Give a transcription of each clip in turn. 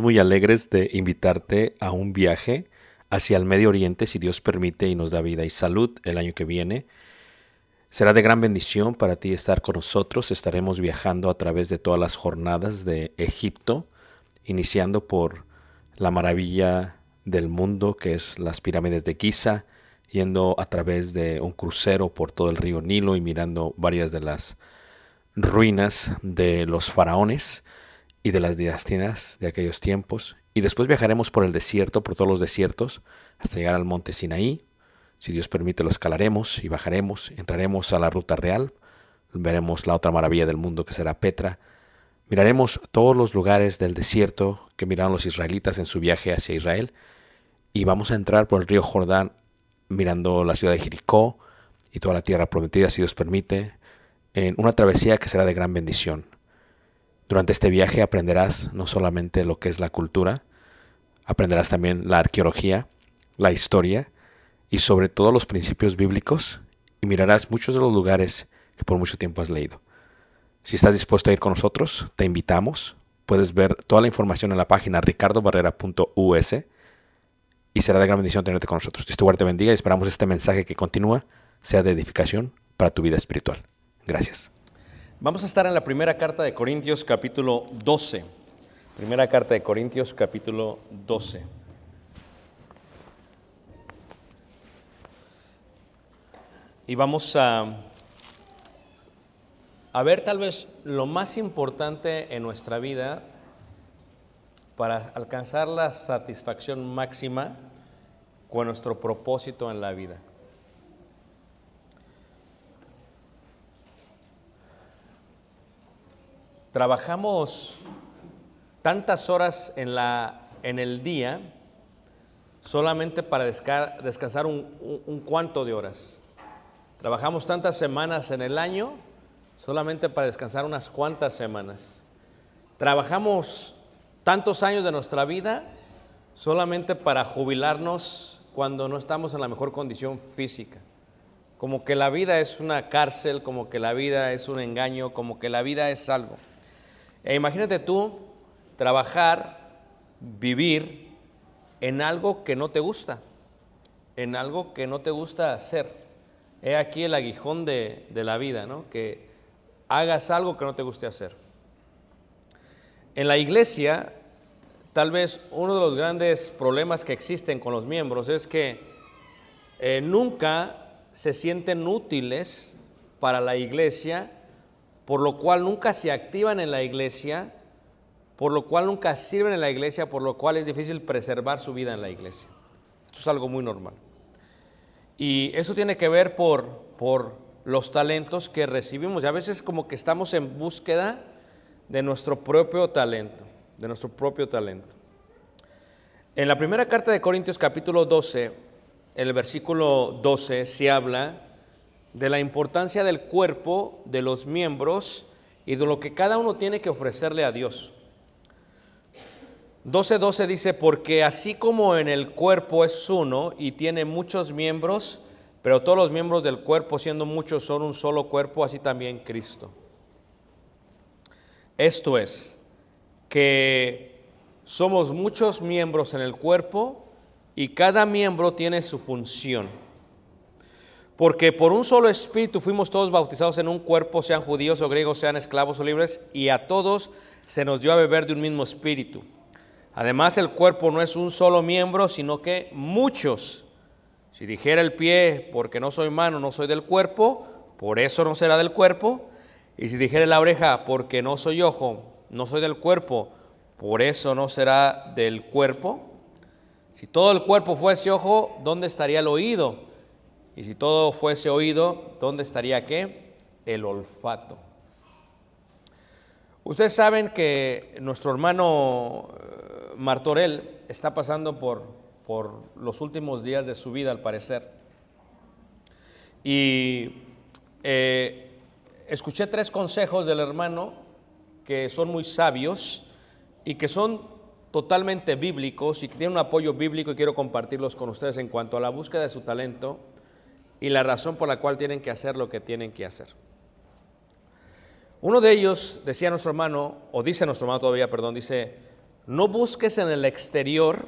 Muy alegres de invitarte a un viaje hacia el Medio Oriente, si Dios permite y nos da vida y salud el año que viene. Será de gran bendición para ti estar con nosotros. Estaremos viajando a través de todas las jornadas de Egipto, iniciando por la maravilla del mundo, que es las pirámides de Giza, yendo a través de un crucero por todo el río Nilo y mirando varias de las ruinas de los faraones y de las dinastías de aquellos tiempos. Y después viajaremos por el desierto, por todos los desiertos, hasta llegar al monte Sinaí. Si Dios permite, lo escalaremos y bajaremos. Entraremos a la ruta real. Veremos la otra maravilla del mundo que será Petra. Miraremos todos los lugares del desierto que miraron los israelitas en su viaje hacia Israel. Y vamos a entrar por el río Jordán mirando la ciudad de Jericó y toda la tierra prometida, si Dios permite, en una travesía que será de gran bendición. Durante este viaje aprenderás no solamente lo que es la cultura, aprenderás también la arqueología, la historia y sobre todo los principios bíblicos y mirarás muchos de los lugares que por mucho tiempo has leído. Si estás dispuesto a ir con nosotros, te invitamos. Puedes ver toda la información en la página ricardobarrera.us y será de gran bendición tenerte con nosotros. Dios te guarde, bendiga y esperamos este mensaje que continúa sea de edificación para tu vida espiritual. Gracias. Vamos a estar en la primera carta de Corintios capítulo 12. Primera carta de Corintios capítulo 12. Y vamos a, a ver tal vez lo más importante en nuestra vida para alcanzar la satisfacción máxima con nuestro propósito en la vida. Trabajamos tantas horas en, la, en el día solamente para desca- descansar un, un- un cuanto de horas. Trabajamos tantas semanas en el año solamente para descansar unas cuantas semanas. Trabajamos tantos años de nuestra vida solamente para jubilarnos cuando no estamos en la mejor condición física. Como que la vida es una cárcel, como que la vida es un engaño, como que la vida es algo. E imagínate tú trabajar, vivir en algo que no te gusta, en algo que no te gusta hacer. He aquí el aguijón de, de la vida, ¿no? Que hagas algo que no te guste hacer. En la iglesia, tal vez uno de los grandes problemas que existen con los miembros es que eh, nunca se sienten útiles para la iglesia, por lo cual nunca se activan en la iglesia por lo cual nunca sirven en la iglesia, por lo cual es difícil preservar su vida en la iglesia. Esto es algo muy normal. Y eso tiene que ver por, por los talentos que recibimos. Y a veces como que estamos en búsqueda de nuestro propio talento, de nuestro propio talento. En la primera carta de Corintios capítulo 12, el versículo 12 se habla de la importancia del cuerpo, de los miembros y de lo que cada uno tiene que ofrecerle a Dios. 12.12 dice, porque así como en el cuerpo es uno y tiene muchos miembros, pero todos los miembros del cuerpo, siendo muchos, son un solo cuerpo, así también Cristo. Esto es, que somos muchos miembros en el cuerpo y cada miembro tiene su función. Porque por un solo espíritu fuimos todos bautizados en un cuerpo, sean judíos o griegos, sean esclavos o libres, y a todos se nos dio a beber de un mismo espíritu. Además, el cuerpo no es un solo miembro, sino que muchos. Si dijera el pie, porque no soy mano, no soy del cuerpo, por eso no será del cuerpo. Y si dijera la oreja, porque no soy ojo, no soy del cuerpo, por eso no será del cuerpo. Si todo el cuerpo fuese ojo, ¿dónde estaría el oído? Y si todo fuese oído, ¿dónde estaría qué? El olfato. Ustedes saben que nuestro hermano Martorell está pasando por, por los últimos días de su vida, al parecer. Y eh, escuché tres consejos del hermano que son muy sabios y que son totalmente bíblicos y que tienen un apoyo bíblico y quiero compartirlos con ustedes en cuanto a la búsqueda de su talento y la razón por la cual tienen que hacer lo que tienen que hacer. Uno de ellos, decía nuestro hermano, o dice nuestro hermano todavía, perdón, dice, no busques en el exterior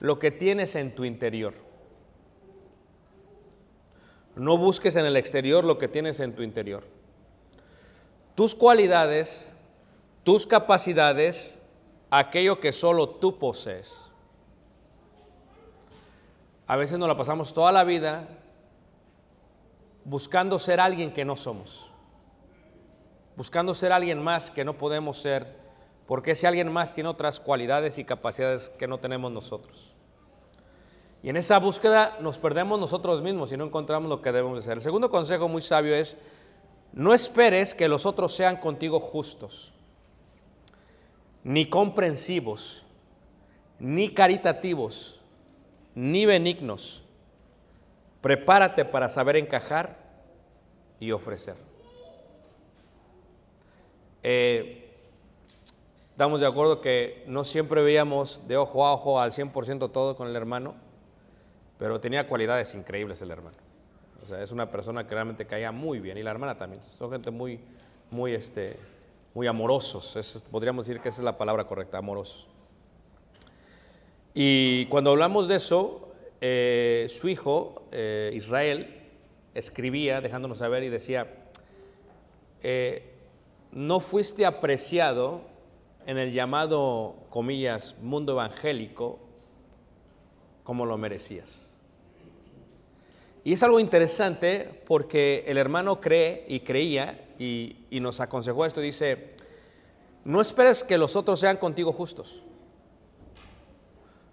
lo que tienes en tu interior. No busques en el exterior lo que tienes en tu interior. Tus cualidades, tus capacidades, aquello que solo tú posees. A veces nos la pasamos toda la vida buscando ser alguien que no somos, buscando ser alguien más que no podemos ser porque si alguien más tiene otras cualidades y capacidades que no tenemos nosotros. Y en esa búsqueda nos perdemos nosotros mismos y no encontramos lo que debemos hacer. El segundo consejo muy sabio es, no esperes que los otros sean contigo justos, ni comprensivos, ni caritativos, ni benignos. Prepárate para saber encajar y ofrecer. Eh, Estamos de acuerdo que no siempre veíamos de ojo a ojo al 100% todo con el hermano, pero tenía cualidades increíbles el hermano. O sea, es una persona que realmente caía muy bien y la hermana también. Son gente muy, muy, este, muy amorosos. podríamos decir que esa es la palabra correcta, amorosos. Y cuando hablamos de eso, eh, su hijo, eh, Israel, escribía dejándonos saber y decía, eh, no fuiste apreciado en el llamado, comillas, mundo evangélico como lo merecías. Y es algo interesante porque el hermano cree y creía y, nos aconsejó esto. Dice, no esperes que los otros sean contigo justos.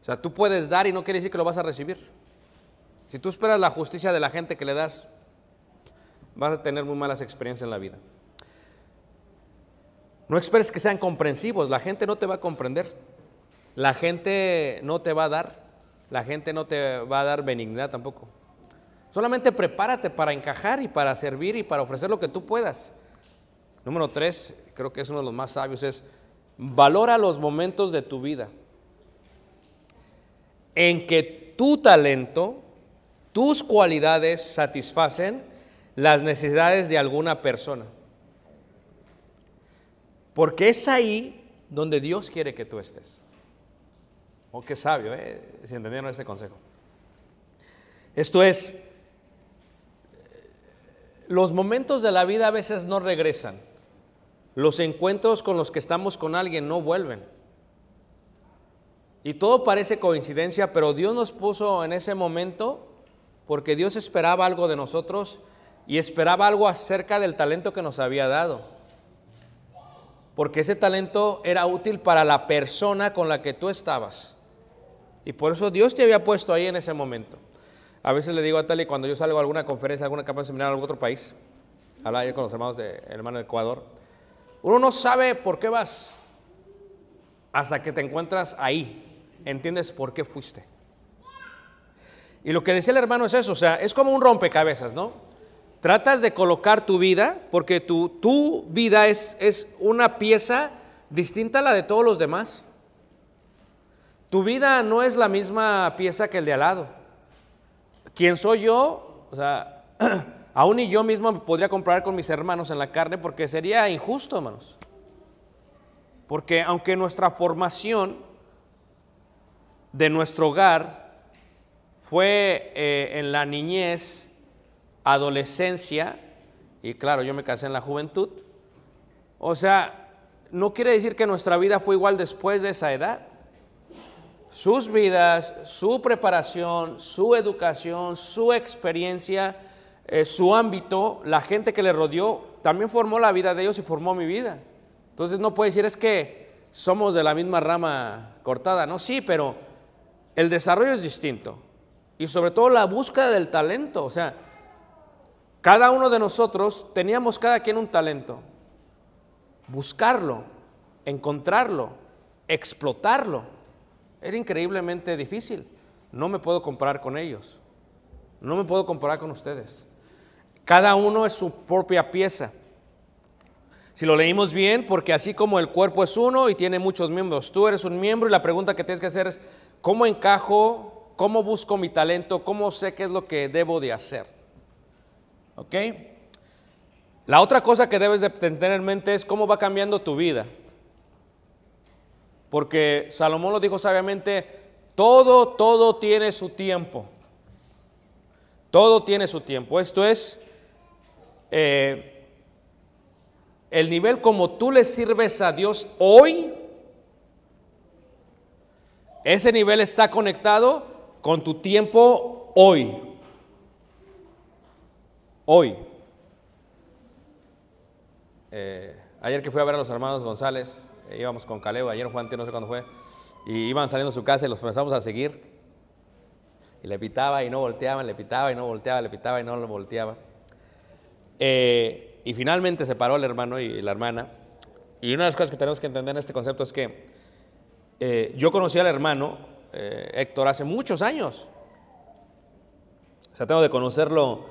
O sea, tú puedes dar y no quiere decir que lo vas a recibir. Si tú esperas la justicia de la gente que le das, vas a tener muy malas experiencias en la vida. No esperes que sean comprensivos, la gente no te va a comprender, la gente no te va a dar, la gente no te va a dar benignidad tampoco. Solamente prepárate para encajar y para servir y para ofrecer lo que tú puedas. Número tres, creo que es uno de los más sabios, es valora los momentos de tu vida en que tu talento, tus cualidades satisfacen las necesidades de alguna persona. Porque es ahí donde Dios quiere que tú estés. Oh, qué sabio, ¿eh? si entendieron este consejo. Esto es, los momentos de la vida a veces no regresan. Los encuentros con los que estamos con alguien no vuelven. Y todo parece coincidencia, pero Dios nos puso en ese momento porque Dios esperaba algo de nosotros y esperaba algo acerca del talento que nos había dado. porque ese talento era útil para la persona con la que tú estabas. Y por eso Dios te había puesto ahí en ese momento. A veces le digo a Tali cuando yo salgo a alguna conferencia, a alguna campaña seminario en algún otro país, hablar ayer con los hermanos de hermano de Ecuador, uno no sabe por qué vas hasta que te encuentras ahí. Entiendes por qué fuiste. Y lo que decía el hermano es eso, o sea, es como un rompecabezas, ¿no? Tratas de colocar tu vida, porque tu, tu vida es, es una pieza distinta a la de todos los demás. Tu vida no es la misma pieza que el de al lado. ¿Quién soy yo? O sea, aún y yo mismo me podría comparar con mis hermanos en la carne porque sería injusto, hermanos. Porque aunque nuestra formación de nuestro hogar fue eh, en la niñez, adolescencia, y claro, yo me casé en la juventud, o sea, no quiere decir que nuestra vida fue igual después de esa edad. Sus vidas, su preparación, su educación, su experiencia, eh, su ámbito, la gente que le rodeó, también formó la vida de ellos y formó mi vida. Entonces no puede decir es que somos de la misma rama cortada, no, sí, pero el desarrollo es distinto. Y sobre todo la búsqueda del talento, o sea, cada uno de nosotros teníamos cada quien un talento. Buscarlo, encontrarlo, explotarlo, era increíblemente difícil. No me puedo comparar con ellos. No me puedo comparar con ustedes. Cada uno es su propia pieza. Si lo leímos bien, porque así como el cuerpo es uno y tiene muchos miembros, tú eres un miembro y la pregunta que tienes que hacer es, ¿cómo encajo? ¿Cómo busco mi talento? ¿Cómo sé qué es lo que debo de hacer? ¿Ok? La otra cosa que debes de tener en mente es cómo va cambiando tu vida. Porque Salomón lo dijo sabiamente, todo, todo tiene su tiempo. Todo tiene su tiempo. Esto es eh, el nivel como tú le sirves a Dios hoy. Ese nivel está conectado con tu tiempo hoy. Hoy. Eh, ayer que fui a ver a los hermanos González, eh, íbamos con Caleb, ayer Juan, no sé cuándo fue, y iban saliendo de su casa y los empezamos a seguir. Y le pitaba y no volteaban, le pitaba y no volteaba, le pitaba y no lo volteaba. Eh, y finalmente se paró el hermano y la hermana. Y una de las cosas que tenemos que entender en este concepto es que eh, yo conocí al hermano eh, Héctor hace muchos años. O sea, tengo de conocerlo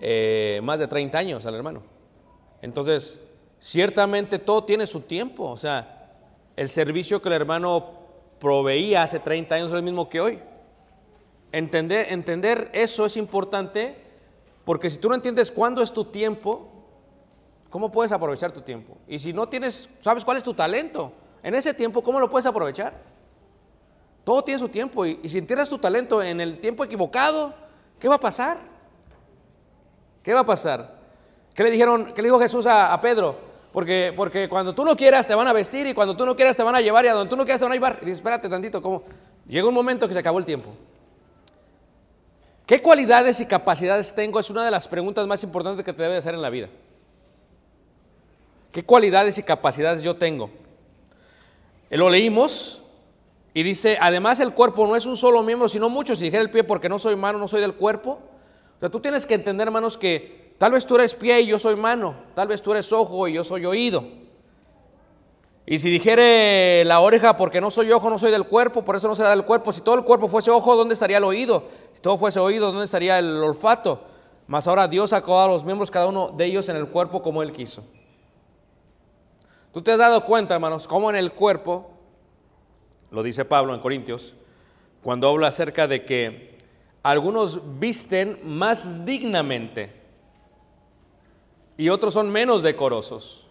eh, más de 30 años al hermano. Entonces, ciertamente todo tiene su tiempo. O sea, el servicio que el hermano proveía hace 30 años es el mismo que hoy. Entender, entender eso es importante porque si tú no entiendes cuándo es tu tiempo, ¿cómo puedes aprovechar tu tiempo? Y si no tienes, sabes cuál es tu talento, en ese tiempo, ¿cómo lo puedes aprovechar? Todo tiene su tiempo y, si entiendes tu talento en el tiempo equivocado, ¿qué va a pasar? ¿Qué va a pasar? ¿Qué le dijeron, qué le dijo Jesús a, Pedro? Porque, porque cuando tú no quieras te van a vestir y cuando tú no quieras te van a llevar y a donde tú no quieras te van a llevar. Y dice, espérate tantito, ¿cómo? Llega un momento que se acabó el tiempo. ¿Qué cualidades y capacidades tengo? Es una de las preguntas más importantes que te debe hacer en la vida. ¿Qué cualidades y capacidades yo tengo? Lo leímos y dice, además el cuerpo no es un solo miembro, sino muchos. Si dijera el pie, porque no soy mano, no soy del cuerpo. O sea, tú tienes que entender, hermanos, que tal vez tú eres pie y yo soy mano. Tal vez tú eres ojo y yo soy oído. Y si dijere la oreja, porque no soy ojo, no soy del cuerpo, por eso no será del cuerpo. Si todo el cuerpo fuese ojo, ¿dónde estaría el oído? Si todo fuese oído, ¿dónde estaría el olfato? Mas ahora Dios sacó a los miembros, cada uno de ellos en el cuerpo como Él quiso. Tú te has dado cuenta, hermanos, cómo en el cuerpo, lo dice Pablo en Corintios, cuando habla acerca de que algunos visten más dignamente y otros son menos decorosos.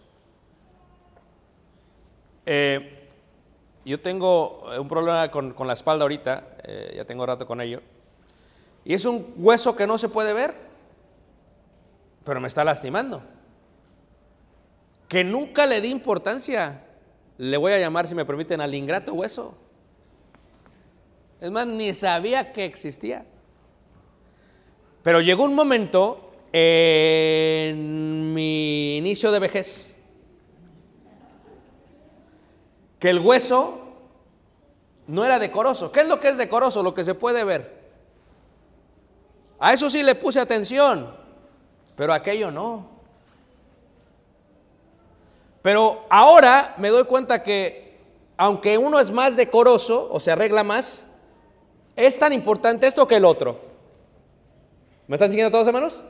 Eh, yo tengo eh, un problema con, con la espalda ahorita, eh, ya tengo rato con ello, y es un hueso que no se puede ver, pero me está lastimando. Que nunca le di importancia, le voy a llamar, si me permiten, al ingrato hueso. Es más, ni sabía que existía. Pero llegó un momento en mi inicio de vejez que el hueso no era decoroso. ¿Qué es lo que es decoroso? Lo que se puede ver. A eso sí le puse atención, pero aquello no. Pero ahora me doy cuenta que aunque uno es más decoroso o se arregla más, es tan importante esto que el otro. ¿Me están siguiendo todos hermanos?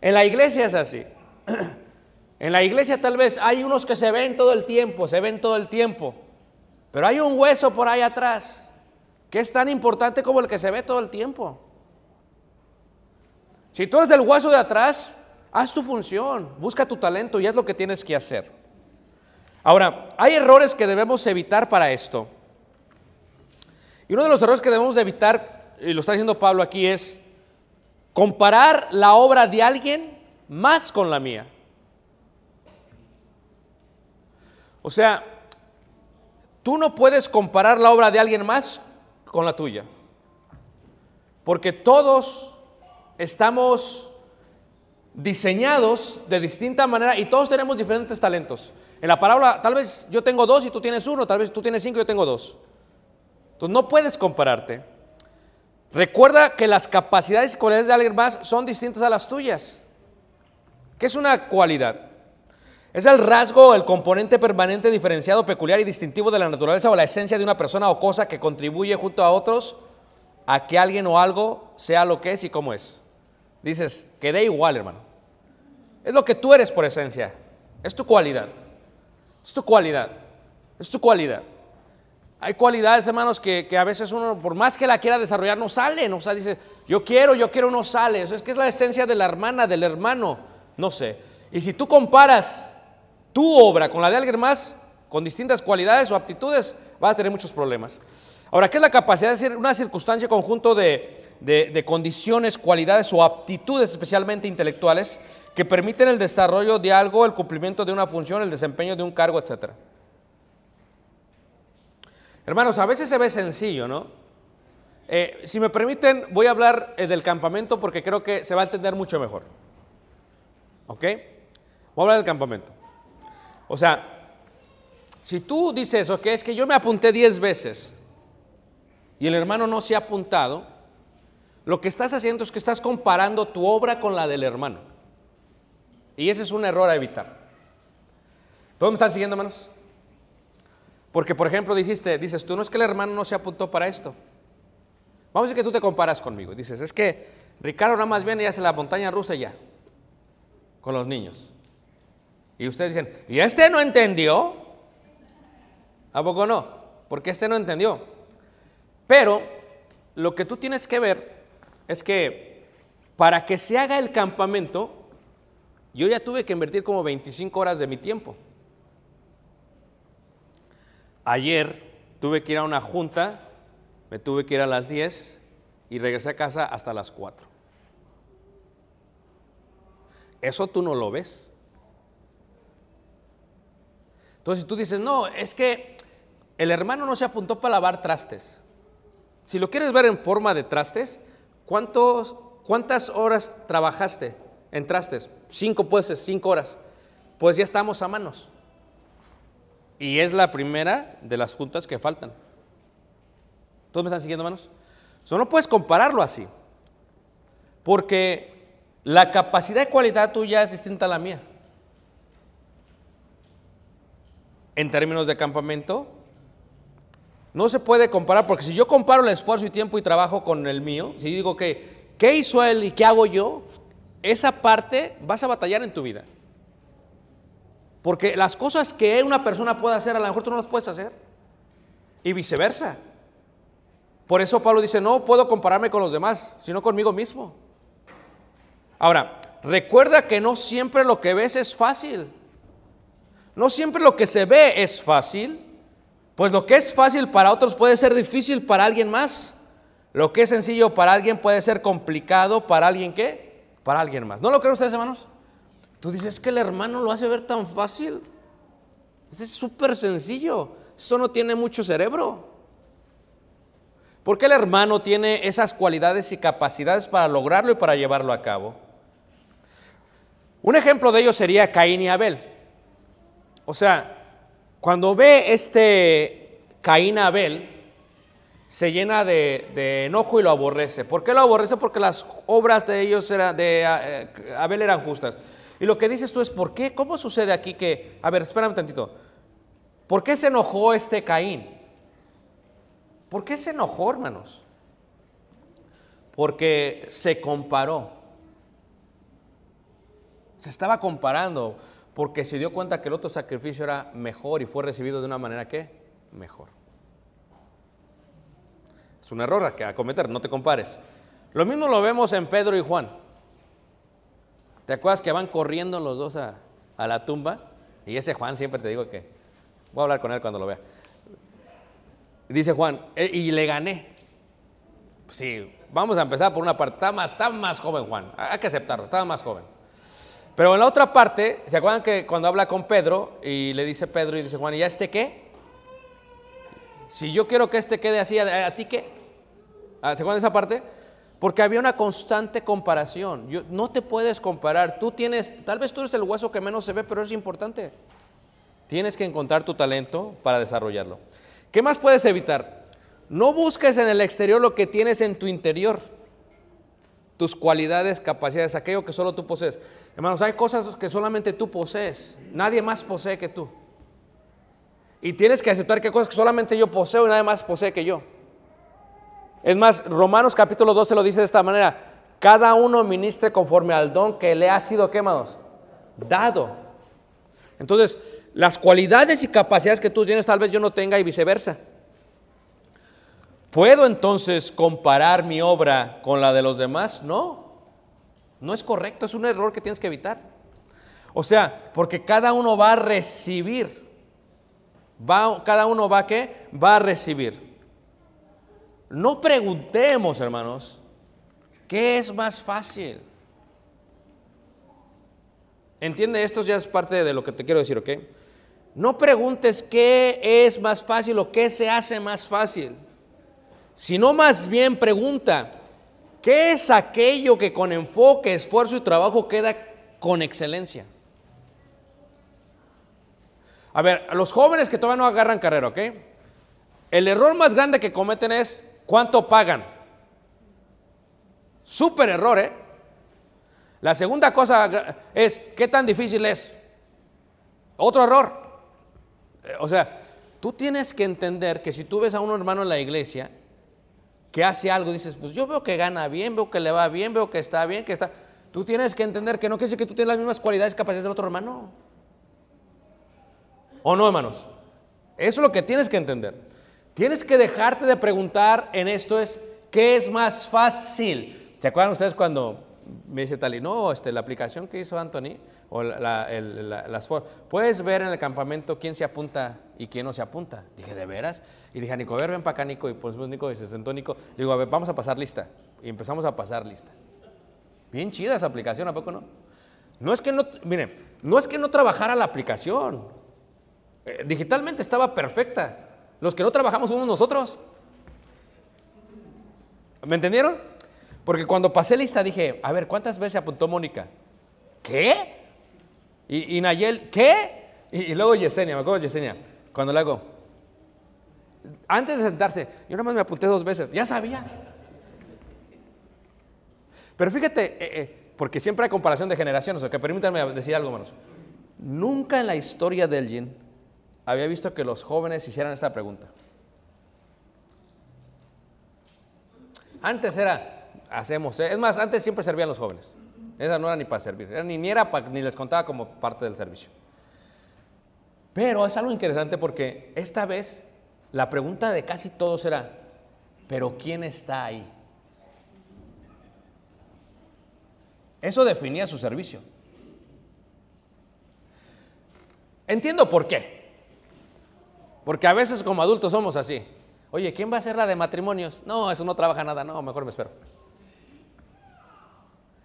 En la iglesia es así. En la iglesia tal vez hay unos que se ven todo el tiempo, se ven todo el tiempo, pero hay un hueso por ahí atrás que es tan importante como el que se ve todo el tiempo. Si tú eres el hueso de atrás, haz tu función, busca tu talento y haz lo que tienes que hacer. Ahora, hay errores que debemos evitar para esto. Y uno de los errores que debemos de evitar, y lo está diciendo Pablo aquí, es comparar la obra de alguien más con la mía. O sea, tú no puedes comparar la obra de alguien más con la tuya. Porque todos estamos diseñados de distinta manera y todos tenemos diferentes talentos. En la parábola, tal vez yo tengo dos y tú tienes uno, tal vez tú tienes cinco y yo tengo dos. Entonces no puedes compararte. Recuerda que las capacidades y cualidades de alguien más son distintas a las tuyas. ¿Qué es una cualidad? Es el rasgo, el componente permanente, diferenciado, peculiar y distintivo de la naturaleza o la esencia de una persona o cosa que contribuye junto a otros a que alguien o algo sea lo que es y cómo es. Dices, que dé igual, hermano. Es lo que tú eres por esencia. Es tu cualidad. Es tu cualidad. Es tu cualidad. Hay cualidades, hermanos, que, que, a veces uno, por más que la quiera desarrollar, no sale. O sea, dice, yo quiero, yo quiero, no sale. Eso es que es la esencia de la hermana, del hermano. No sé. Y si tú comparas tu obra con la de alguien más, con distintas cualidades o aptitudes, vas a tener muchos problemas. Ahora, ¿qué es la capacidad de ser una circunstancia, conjunto de, de, de condiciones, cualidades o aptitudes, especialmente intelectuales, que permiten el desarrollo de algo, el cumplimiento de una función, el desempeño de un cargo, etcétera? Hermanos, a veces se ve sencillo, ¿no? Eh, si me permiten, voy a hablar eh, del campamento porque creo que se va a entender mucho mejor. ¿Ok? Voy a hablar del campamento. O sea, si tú dices, ok, es que yo me apunté 10 veces y el hermano no se ha apuntado, lo que estás haciendo es que estás comparando tu obra con la del hermano. Y ese es un error a evitar. ¿Todos me están siguiendo, hermanos? Porque, por ejemplo, dijiste, dices, tú no es que el hermano no se apuntó para esto. Vamos a decir que tú te comparas conmigo. Dices, es que Ricardo nada más viene y hace la montaña rusa ya, con los niños. Y ustedes dicen, ¿y este no entendió? ¿A poco no? Porque este no entendió. Pero lo que tú tienes que ver es que para que se haga el campamento, yo ya tuve que invertir como 25 horas de mi tiempo. Ayer tuve que ir a una junta, me tuve que ir a las 10 y regresé a casa hasta las 4. Eso tú no lo ves. Entonces tú dices, no, es que el hermano no se apuntó para lavar trastes. Si lo quieres ver en forma de trastes, ¿cuántos, ¿cuántas horas trabajaste en trastes? Cinco, pues, cinco horas. Pues ya estamos a manos. Y es la primera de las juntas que faltan. ¿Todos me están siguiendo, hermanos? Eso no puedes compararlo así. Porque la capacidad y cualidad tuya es distinta a la mía. En términos de campamento, no se puede comparar, porque si yo comparo el esfuerzo y tiempo y trabajo con el mío, si digo que, ¿qué hizo él y qué hago yo? Esa parte vas a batallar en tu vida. Porque las cosas que una persona puede hacer, a lo mejor tú no las puedes hacer. Y viceversa. Por eso Pablo dice, no puedo compararme con los demás, sino conmigo mismo. Ahora, recuerda que no siempre lo que ves es fácil. No siempre lo que se ve es fácil. Pues lo que es fácil para otros puede ser difícil para alguien más. Lo que es sencillo para alguien puede ser complicado para alguien qué? Para alguien más. ¿No lo creen ustedes, hermanos? Tú dices que el hermano lo hace ver tan fácil. Es súper sencillo. Eso no tiene mucho cerebro. ¿Por qué el hermano tiene esas cualidades y capacidades para lograrlo y para llevarlo a cabo? Un ejemplo de ello sería Caín y Abel. O sea, Cuando ve este Caín a Abel, se llena de, enojo y lo aborrece. ¿Por qué lo aborrece? Porque las obras de ellos de eh, Abel eran justas. Y lo que dices tú es, ¿por qué? ¿Cómo sucede aquí que, a ver, espérame un tantito, ¿por qué se enojó este Caín? ¿Por qué se enojó, hermanos? Porque se comparó. Se estaba comparando porque se dio cuenta que el otro sacrificio era mejor y fue recibido de una manera que mejor. Es un error que- a cometer, no te compares. Lo mismo lo vemos en Pedro y Juan. ¿Te acuerdas que van corriendo los dos a, la tumba? Y ese Juan siempre te digo que voy a hablar con él cuando lo vea. Dice Juan, "Eh, y le gané. Sí, vamos a empezar por una parte. Más, está más joven Juan, hay que aceptarlo, estaba más joven. Pero en la otra parte, ¿se acuerdan que cuando habla con Pedro y le dice Pedro y dice Juan, ¿y ya este qué? Si yo quiero que este quede así, ¿a, ti qué? Ah, ¿Se acuerdan de esa parte? Porque había una constante comparación. Yo- no te puedes comparar. Tú tienes, tal vez tú eres el hueso que menos se ve, pero es importante. Tienes que encontrar tu talento para desarrollarlo. ¿Qué más puedes evitar? No busques en el exterior lo que tienes en tu interior. Tus cualidades, capacidades, aquello que solo tú posees. Hermanos, hay cosas que solamente tú posees. Nadie más posee que tú. Y tienes que aceptar que cosas que solamente yo poseo y nadie más posee que yo. Es más, Romanos capítulo 12 lo dice de esta manera. Cada uno ministre conforme al don que le ha sido quemados. Dado. Entonces, las cualidades y capacidades que tú tienes tal vez yo no tenga y viceversa. ¿Puedo entonces comparar mi obra con la de los demás? No, no es correcto, es un error que tienes que evitar. O sea, porque cada uno va a recibir, va, cada uno va a qué? Va a recibir. No preguntemos, hermanos, ¿qué es más fácil? Entiende, esto ya es parte de lo que te quiero decir, ¿ok? No preguntes qué es más fácil o qué se hace más fácil, sino más bien pregunta, ¿qué es aquello que con enfoque, esfuerzo y trabajo queda con excelencia? A ver, los jóvenes que todavía no agarran carrera, ¿ok? El error más grande que cometen es cuánto pagan. Súper error, ¿eh? La segunda cosa es qué tan difícil es. Otro error. O sea, tú tienes que entender que si tú ves a un hermano en la iglesia que hace algo, dices, pues yo veo que gana bien, veo que le va bien, veo que está bien, que está... Tú tienes que entender que no quiere decir que tú tienes las mismas cualidades y capacidades del otro hermano. ¿O no, hermanos? Eso es lo que tienes que entender. Tienes que dejarte de preguntar en esto es, ¿qué es más fácil? ¿Se acuerdan ustedes cuando me dice Tali, no, este, la aplicación que hizo Anthony, o la- la- las puedes ver en el campamento quién se apunta y quién no se apunta. Dije, ¿de veras? Y dije, Nico, a ver, ven para acá, Nico. Y pues Nico y se sentó Nico. Le digo, a ver, vamos a pasar lista. Y empezamos a pasar lista. Bien chida esa aplicación, ¿a poco no? No es que no, miren, no es que no trabajara la aplicación. Eh, digitalmente estaba perfecta. Los que no trabajamos somos nosotros. ¿Me entendieron? Porque cuando pasé lista dije, a ver, ¿cuántas veces apuntó Mónica? ¿Qué? Y, Nayel, ¿qué? Y, luego Yesenia, me acuerdo de Yesenia, cuando le hago, antes de sentarse, yo nada más me apunté dos veces, ya sabía. Pero fíjate, eh, eh, porque siempre hay comparación de generaciones, o que permítanme decir algo, hermanos. Nunca en la historia del GIN había visto que los jóvenes hicieran esta pregunta. Antes era, hacemos, eh, es más, antes siempre servían los jóvenes. Esa no era ni para servir, ni, ni era ni les contaba como parte del servicio. Pero es algo interesante porque esta vez la pregunta de casi todos era, ¿pero quién está ahí? Eso definía su servicio. Entiendo por qué. Porque a veces como adultos somos así. Oye, ¿quién va a hacer la de matrimonios? No, eso no trabaja nada. No, mejor me espero.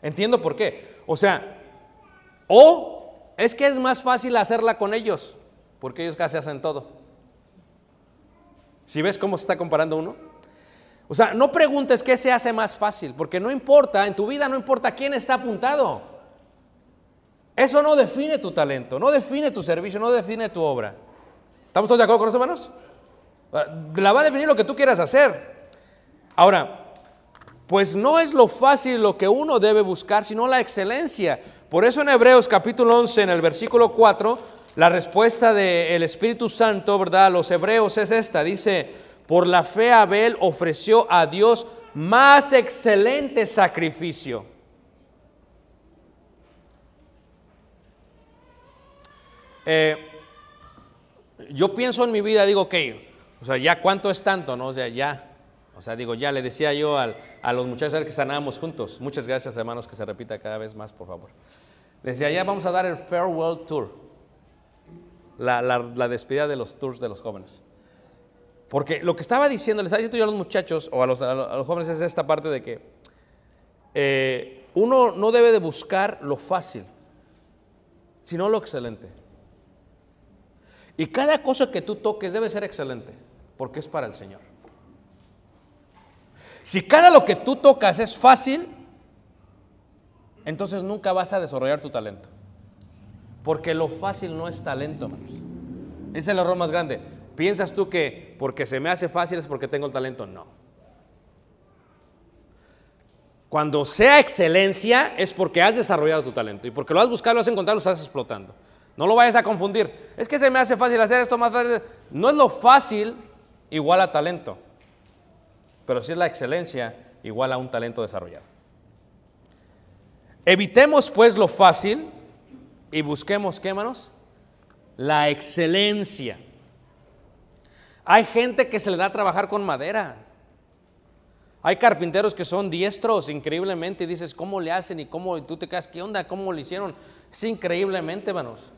Entiendo por qué. O sea, o es que es más fácil hacerla con ellos, porque ellos casi hacen todo. Si ves cómo se está comparando uno. O sea, no preguntes qué se hace más fácil, porque no importa, en tu vida no importa quién está apuntado. Eso no define tu talento, no define tu servicio, no define tu obra. ¿Estamos todos de acuerdo con eso, hermanos? Ah, La va a definir lo que tú quieras hacer. Ahora, pues no es lo fácil lo que uno debe buscar, sino la excelencia. Por eso en Hebreos capítulo 11, en el versículo 4, la respuesta del Espíritu Santo, ¿verdad? A los hebreos es esta. Dice, por la fe Abel ofreció a Dios más excelente sacrificio. Eh, yo pienso en mi vida, digo, ok, o sea, ya cuánto es tanto, ¿no? O sea, ya. O sea, digo, ya le decía yo al- a los muchachos que sanábamos juntos. Muchas gracias, hermanos, que se repita cada vez más, por favor. Decía, ya vamos a dar el Farewell Tour. La, la- despedida de los tours de los jóvenes. Porque lo que estaba diciendo, les estaba diciendo yo a los muchachos o a los- a los jóvenes es esta parte de que eh, uno no debe de buscar lo fácil, sino lo excelente. Y cada cosa que tú toques debe ser excelente, porque es para el Señor. Si cada lo que tú tocas es fácil, entonces nunca vas a desarrollar tu talento. Porque lo fácil no es talento, hermanos. Ese es el error más grande. ¿Piensas tú que porque se me hace fácil es porque tengo el talento? No. Cuando sea excelencia es porque has desarrollado tu talento y porque lo has buscado, lo has encontrado, lo estás explotando. No lo vayas a confundir. Es que se me hace fácil hacer esto más fácil. No es lo fácil igual a talento, pero sí es la excelencia igual a un talento desarrollado. Evitemos pues lo fácil y busquemos, ¿qué manos? La excelencia. Hay gente que se le da a trabajar con madera. Hay carpinteros que son diestros increíblemente y dices, ¿cómo le hacen? Y cómo y tú te quedas, ¿qué onda? ¿Cómo lo hicieron? Es increíblemente, hermanos.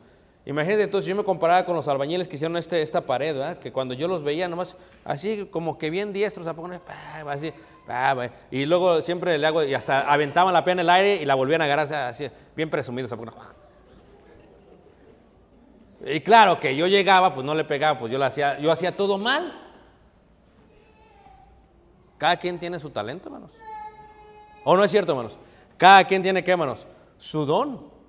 Imagínate, entonces yo me comparaba con los albañiles que hicieron este, esta pared, ¿verdad? Que cuando yo los veía nomás así como que bien diestros, a y luego siempre le hago, y hasta aventaban la pena en el aire y la volvían a agarrar así, bien presumidos, a poner. Y claro que yo llegaba, pues no le pegaba, pues yo hacía, yo hacía todo mal. Cada quien tiene su talento, hermanos. ¿O no es cierto, hermanos? Cada quien tiene qué, hermanos? Su don.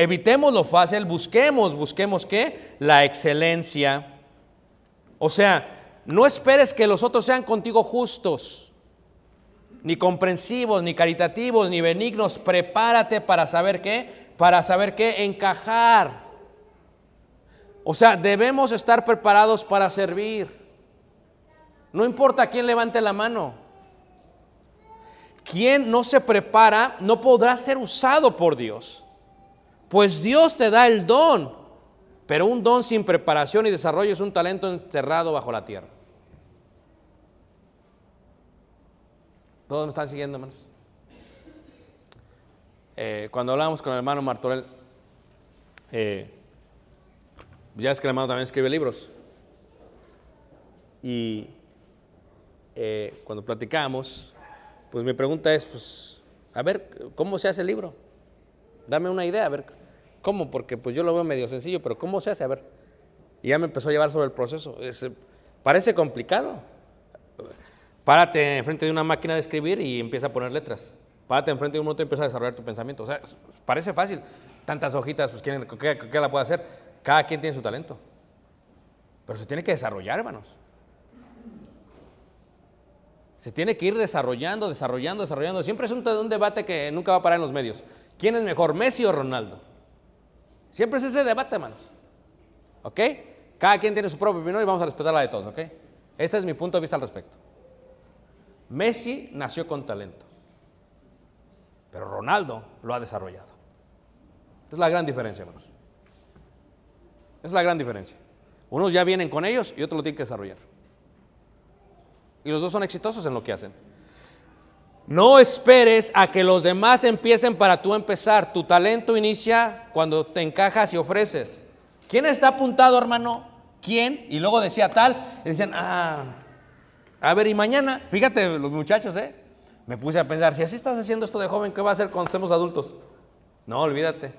Evitemos lo fácil, busquemos, busquemos qué? La excelencia. O sea, no esperes que los otros sean contigo justos, ni comprensivos, ni caritativos, ni benignos. Prepárate para saber qué, para saber qué, encajar. O sea, debemos estar preparados para servir. No importa quién levante la mano. Quien no se prepara no podrá ser usado por Dios. Pues Dios te da el don, pero un don sin preparación y desarrollo es un talento enterrado bajo la tierra. ¿Todos me están siguiendo, hermanos? Eh, cuando hablábamos con el hermano Martorell, eh, ya es que el hermano también escribe libros. Y eh, cuando platicamos, pues mi pregunta es, pues, a ver, ¿cómo se hace el libro? Dame una idea, a ver, ¿cómo? Porque pues yo lo veo medio sencillo, pero ¿cómo se hace? A ver. Y ya me empezó a llevar sobre el proceso. Es, parece complicado. Párate enfrente de una máquina de escribir y empieza a poner letras. Párate enfrente de un montón y empieza a desarrollar tu pensamiento. O sea, parece fácil. Tantas hojitas, pues ¿quién, qué, qué la puede hacer? Cada quien tiene su talento. Pero se tiene que desarrollar, hermanos. Se tiene que ir desarrollando, desarrollando, desarrollando. Siempre es un, un debate que nunca va a parar en los medios. ¿Quién es mejor, Messi o Ronaldo? Siempre es ese debate, hermanos. ¿Ok? Cada quien tiene su propia opinión y vamos a respetar la de todos, ¿ok? Este es mi punto de vista al respecto. Messi nació con talento, pero Ronaldo lo ha desarrollado. Es la gran diferencia, hermanos. Es la gran diferencia. Unos ya vienen con ellos y otros lo tienen que desarrollar. Y los dos son exitosos en lo que hacen. No esperes a que los demás empiecen para tú empezar. Tu talento inicia cuando te encajas y ofreces. ¿Quién está apuntado, hermano? ¿Quién? Y luego decía tal. Y decían, ah, a ver, y mañana, fíjate, los muchachos, ¿eh? Me puse a pensar, si así estás haciendo esto de joven, ¿qué va a hacer cuando estemos adultos? No, olvídate.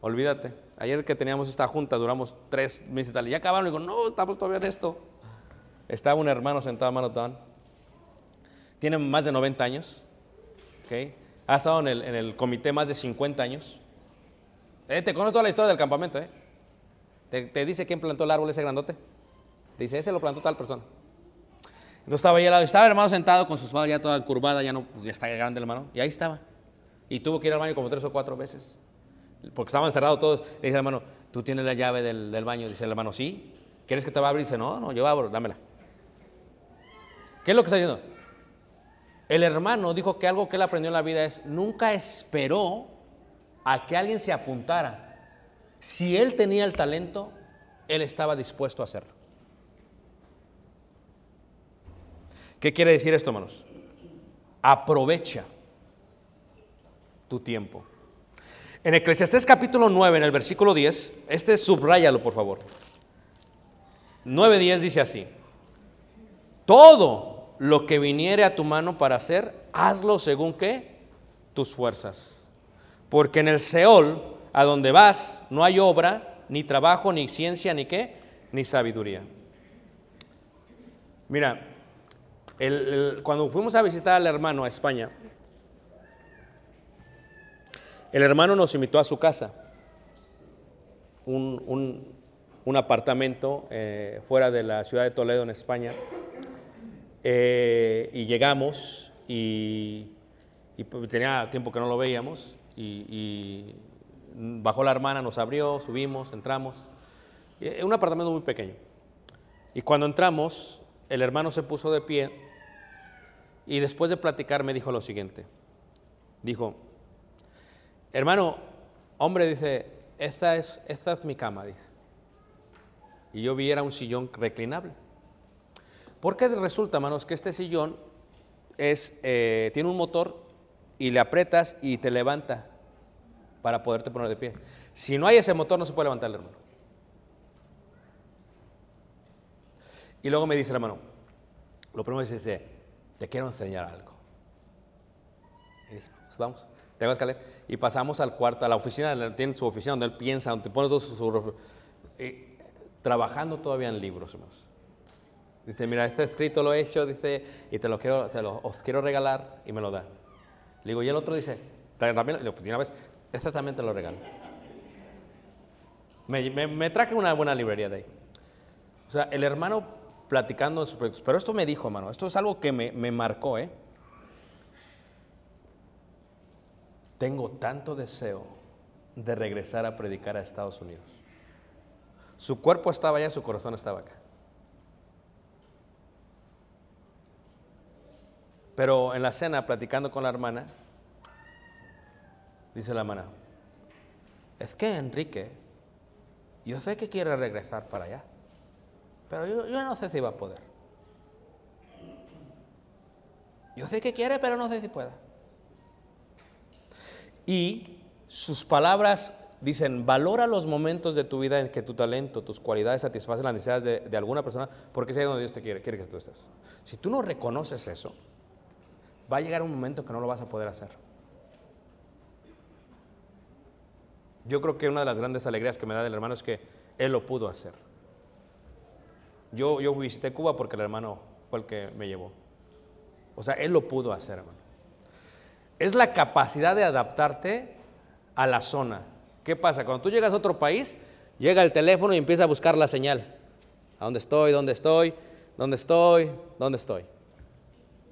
Olvídate. Ayer que teníamos esta junta, duramos tres meses y tal. Y ya acabaron, y digo, no, estamos todavía en esto. Estaba un hermano sentado a mano tan. Tiene más de 90 años. ¿ok? Ha estado en el, en el comité más de 50 años. Eh, te conozco toda la historia del campamento, ¿eh? ¿Te, dice quién plantó el árbol ese grandote? Te dice, ese lo plantó tal persona. Entonces estaba ahí al lado, estaba el hermano sentado con su espalda ya toda curvada, ya no, pues ya está grande el hermano, y ahí estaba. Y tuvo que ir al baño como tres o cuatro veces, porque estaban cerrados todos. Le dice el hermano, ¿tú tienes la llave del, del baño? Dice el hermano, sí. ¿Quieres que te va a abrir? Dice, no, no, yo abro, dámela. ¿Qué es lo que está diciendo? El hermano dijo que algo que él aprendió en la vida es, nunca esperó a que alguien se apuntara. Si él tenía el talento, él estaba dispuesto a hacerlo. ¿Qué quiere decir esto, hermanos? Aprovecha tu tiempo. En Eclesiastés capítulo 9, en el versículo 10, este subráyalo por favor. 9.10 dice así, todo lo que viniere a tu mano para hacer, hazlo según qué? Tus fuerzas. Porque en el Seol, a donde vas, no hay obra, ni trabajo, ni ciencia, ni qué, ni sabiduría. Mira, cuando fuimos a visitar al hermano a España, el hermano nos invitó a su casa, un, un- un apartamento eh, fuera de la ciudad de Toledo, en España. Eh, y llegamos y, y, pues, tenía tiempo que no lo veíamos y, y bajó la hermana, nos abrió, subimos, entramos. Eh, un apartamento muy pequeño. Y cuando entramos, el hermano se puso de pie y después de platicar me dijo lo siguiente. Dijo, hermano, hombre, dice, esta es, mi cama, dice. Y yo vi era un sillón reclinable. Porque resulta, hermanos, que este sillón es, eh, tiene un motor y le apretas y te levanta para poderte poner de pie. Si no hay ese motor, no se puede levantar el hermano. Y luego me dice el hermano, lo primero que dice, te quiero enseñar algo. Y dije, pues vamos, tengo escalera. Y pasamos al cuarto, a la oficina, tiene su oficina donde él piensa, donde pone todos sus... sus- eh, trabajando todavía en libros, hermanos. Dice, mira, este escrito lo he hecho, dice, y te lo quiero, te lo, os quiero regalar, y me lo da. Le digo, y el otro dice, "Ta- también, pues una vez, este también te lo regalo. Me, me- me traje una buena librería de ahí. O sea, el hermano platicando de sus proyectos. Pero esto me dijo, hermano, esto es algo que me, me marcó, ¿eh? Tengo tanto deseo de regresar a predicar a Estados Unidos. Su cuerpo estaba allá, su corazón estaba acá. Pero en la cena, platicando con la hermana, dice la hermana, es que Enrique, yo sé que quiere regresar para allá, pero yo, no sé si va a poder. Yo sé que quiere, pero no sé si pueda. Y sus palabras dicen, valora los momentos de tu vida en que tu talento, tus cualidades satisfacen las necesidades de, de alguna persona, porque es ahí donde Dios te quiere, quiere que tú estés. Si tú no reconoces eso, va a llegar un momento que no lo vas a poder hacer. Yo creo que una de las grandes alegrías que me da del hermano es que él lo pudo hacer. Yo, yo visité Cuba porque el hermano fue el que me llevó. O sea, él lo pudo hacer, hermano. Es la capacidad de adaptarte a la zona. ¿Qué pasa? Cuando tú llegas a otro país, llega el teléfono y empieza a buscar la señal. ¿A dónde estoy? ¿Dónde estoy? ¿Dónde estoy? ¿Dónde estoy?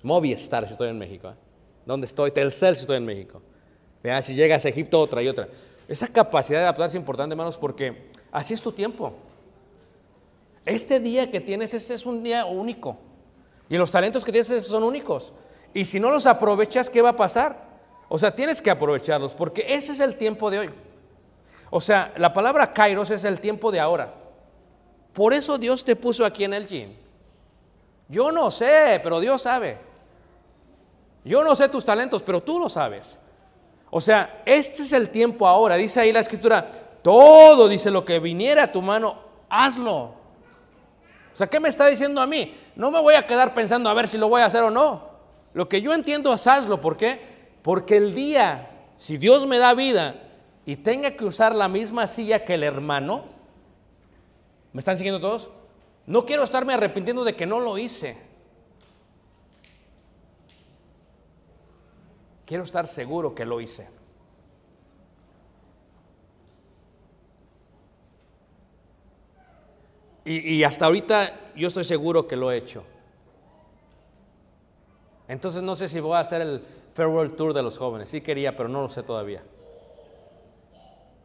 Movistar si estoy en México. ¿eh? ¿Dónde estoy? Telcel si estoy en México. Vea, si llegas a Egipto, otra y otra. Esa capacidad de adaptarse es importante, hermanos, porque así es tu tiempo. Este día que tienes, es un día único. Y los talentos que tienes son únicos. Y si no los aprovechas, ¿qué va a pasar? O sea, tienes que aprovecharlos, porque ese es el tiempo de hoy. O sea, la palabra kairos es el tiempo de ahora. Por eso Dios te puso aquí en el gym. Yo no sé, pero Dios sabe. Yo no sé tus talentos, pero tú lo sabes. O sea, este es el tiempo ahora. Dice ahí la escritura, todo, dice, lo que viniera a tu mano, hazlo. O sea, ¿qué me está diciendo a mí? No me voy a quedar pensando a ver si lo voy a hacer o no. Lo que yo entiendo es hazlo. ¿Por qué? Porque el día, si Dios me da vida y tenga que usar la misma silla que el hermano, ¿me están siguiendo todos? No quiero estarme arrepintiendo de que no lo hice. Quiero estar seguro que lo hice. Y, hasta ahorita yo estoy seguro que lo he hecho. Entonces no sé si voy a hacer el Farewell Tour de los jóvenes. Sí quería, pero no lo sé todavía.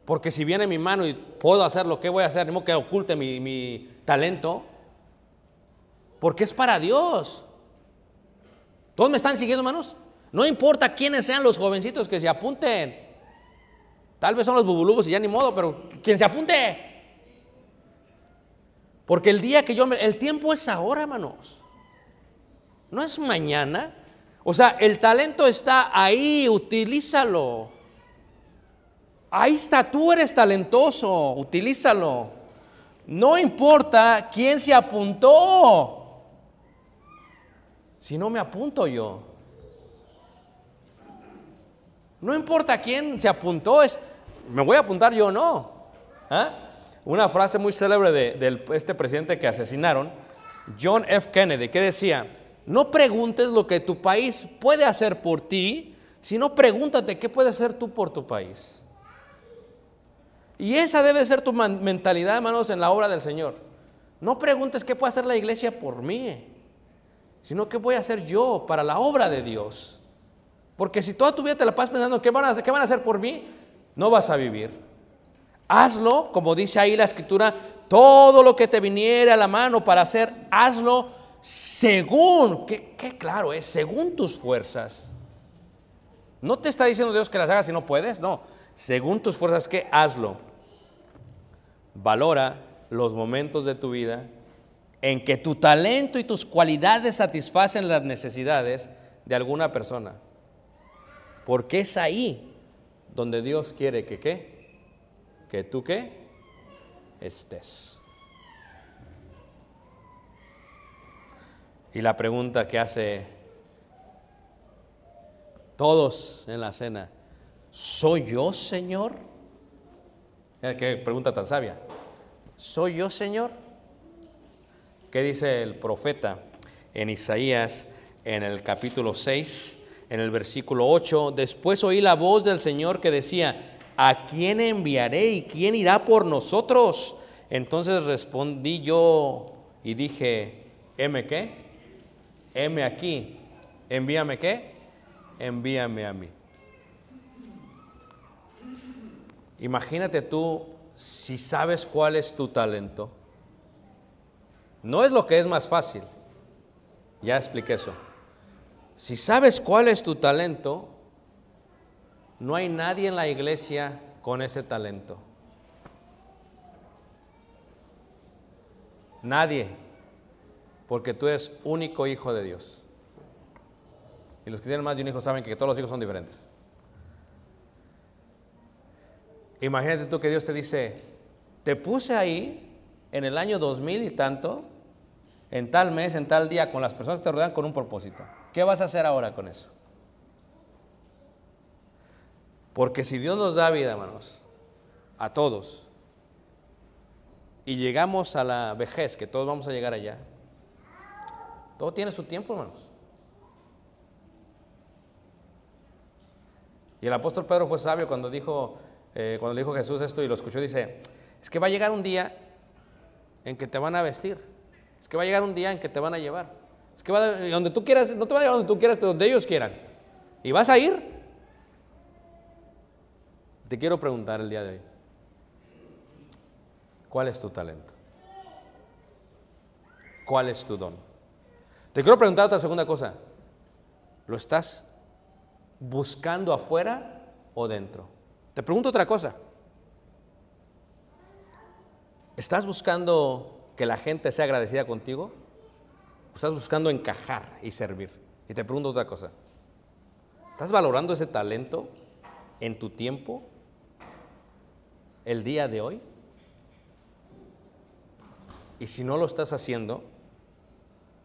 Porque si viene mi mano y puedo hacer lo que voy a hacer, no que oculte mi, mi talento. Porque es para Dios. ¿Todos me están siguiendo, hermanos? No importa quiénes sean los jovencitos que se apunten. Tal vez son los bubulubos y ya ni modo, pero quien se apunte. Porque el día que yo me... El tiempo es ahora, hermanos. No es mañana. O sea, el talento está ahí, utilízalo. Ahí está, tú eres talentoso, utilízalo. No importa quién se apuntó. Si no me apunto yo. No importa quién se apuntó, es, me voy a apuntar yo o no. ¿Ah? Una frase muy célebre de, de este presidente que asesinaron, John F. Kennedy, que decía, no preguntes lo que tu país puede hacer por ti, sino pregúntate qué puede hacer tú por tu país. Y esa debe ser tu mentalidad, hermanos, en la obra del Señor. No preguntes qué puede hacer la iglesia por mí, sino qué voy a hacer yo para la obra de Dios. Porque si toda tu vida te la pasas pensando qué van a hacer, qué van a hacer por mí, no vas a vivir. Hazlo, como dice ahí la escritura, todo lo que te viniere a la mano para hacer, hazlo según, qué, qué claro es, según tus fuerzas. No te está diciendo Dios que las hagas si no puedes, no. Según tus fuerzas, que hazlo. Valora los momentos de tu vida en que tu talento y tus cualidades satisfacen las necesidades de alguna persona. Porque es ahí donde Dios quiere que qué? Que tú qué? Estés. Y la pregunta que hace todos en la cena, ¿soy yo, Señor? Mira Qué pregunta tan sabia. ¿Soy yo, Señor? ¿Qué dice el profeta en Isaías en el capítulo 6, en el versículo 8? Después oí la voz del Señor que decía, ¿a quién enviaré y quién irá por nosotros? Entonces respondí yo y dije, ¿heme qué? heme aquí, envíame qué? Envíame a mí. Imagínate tú si sabes cuál es tu talento. No es lo que es más fácil. Ya expliqué eso. Si sabes cuál es tu talento, no hay nadie en la iglesia con ese talento. Nadie porque tú eres único hijo de Dios. Y los que tienen más de un hijo saben que todos los hijos son diferentes. Imagínate tú que Dios te dice, te puse ahí en el año 2000 y tanto, en tal mes, en tal día, con las personas que te rodean con un propósito. ¿Qué vas a hacer ahora con eso? Porque si Dios nos da vida, hermanos, a todos, y llegamos a la vejez, que todos vamos a llegar allá, todo tiene su tiempo, hermanos. Y el apóstol Pedro fue sabio cuando dijo, eh, cuando le dijo Jesús esto y lo escuchó, dice, es que va a llegar un día en que te van a vestir, es que va a llegar un día en que te van a llevar, es que va a, donde tú quieras, no te van a llevar donde tú quieras, donde ellos quieran. Y vas a ir. Te quiero preguntar el día de hoy, ¿cuál es tu talento? ¿Cuál es tu don? Te quiero preguntar otra segunda cosa. ¿Lo estás buscando afuera o dentro? Te pregunto otra cosa. ¿Estás buscando que la gente sea agradecida contigo? ¿O estás buscando encajar y servir? Y te pregunto otra cosa. ¿Estás valorando ese talento en tu tiempo el día de hoy? Y si no lo estás haciendo,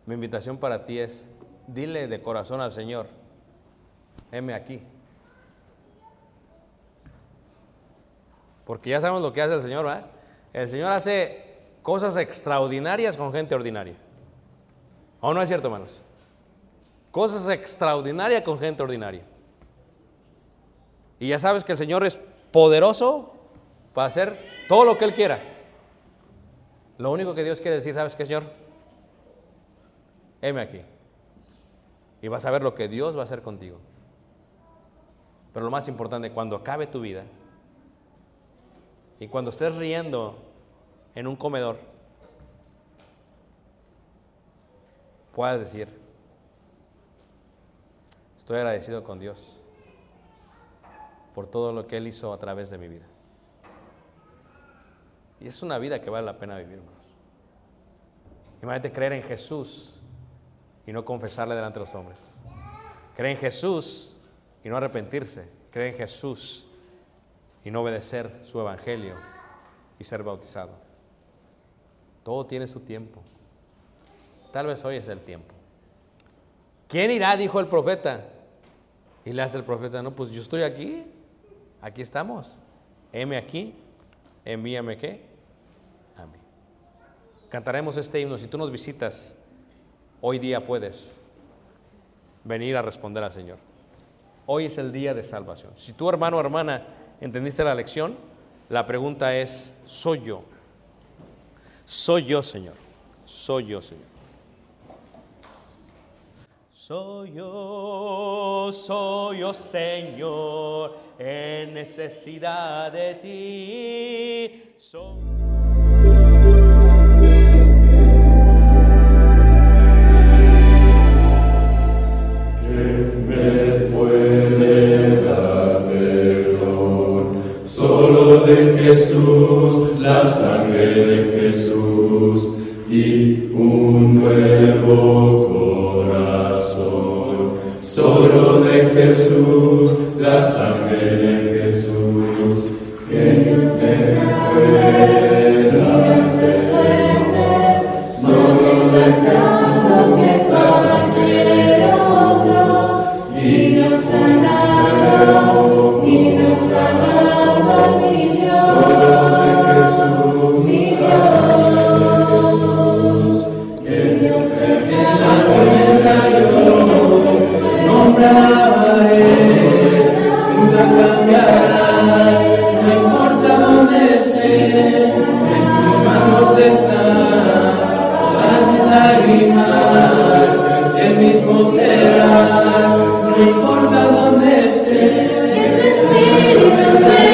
mi invitación para ti es, dile de corazón al Señor, heme aquí. Porque ya sabemos lo que hace el Señor, ¿verdad? El Señor hace cosas extraordinarias con gente ordinaria. ¿O no es cierto, hermanos? Cosas extraordinarias con gente ordinaria. Y ya sabes que el Señor es poderoso para hacer todo lo que Él quiera. Lo único que Dios quiere decir, ¿sabes qué, Señor? Heme aquí. Y vas a ver lo que Dios va a hacer contigo. Pero lo más importante, cuando acabe tu vida y cuando estés riendo en un comedor, puedas decir, estoy agradecido con Dios por todo lo que Él hizo a través de mi vida. Y es una vida que vale la pena vivir, hermanos. Imagínate creer en Jesús y no confesarle delante de los hombres. Creer en Jesús y no arrepentirse. Creer en Jesús y no obedecer su evangelio y ser bautizado. Todo tiene su tiempo. Tal vez hoy es el tiempo. ¿Quién irá? Dijo el profeta. Y le hace el profeta, no, pues yo estoy aquí. Aquí estamos. Heme aquí. Envíame qué? A mí. Cantaremos este himno. Si tú nos visitas, hoy día puedes venir a responder al Señor. Hoy es el día de salvación. Si tú, hermano o hermana, entendiste la lección, la pregunta es, ¿soy yo? Soy yo, Señor. Soy yo, Señor. Soy yo, soy yo, Señor, en necesidad de ti. Soy- Solo de Jesús, la sangre de Jesús y un nuevo corazón. Solo de Jesús, la sangre No importa dónde estés, en tus manos estás. Todas las lágrimas, tú eres tú mismo serás. No importa dónde estés, siempre estarás.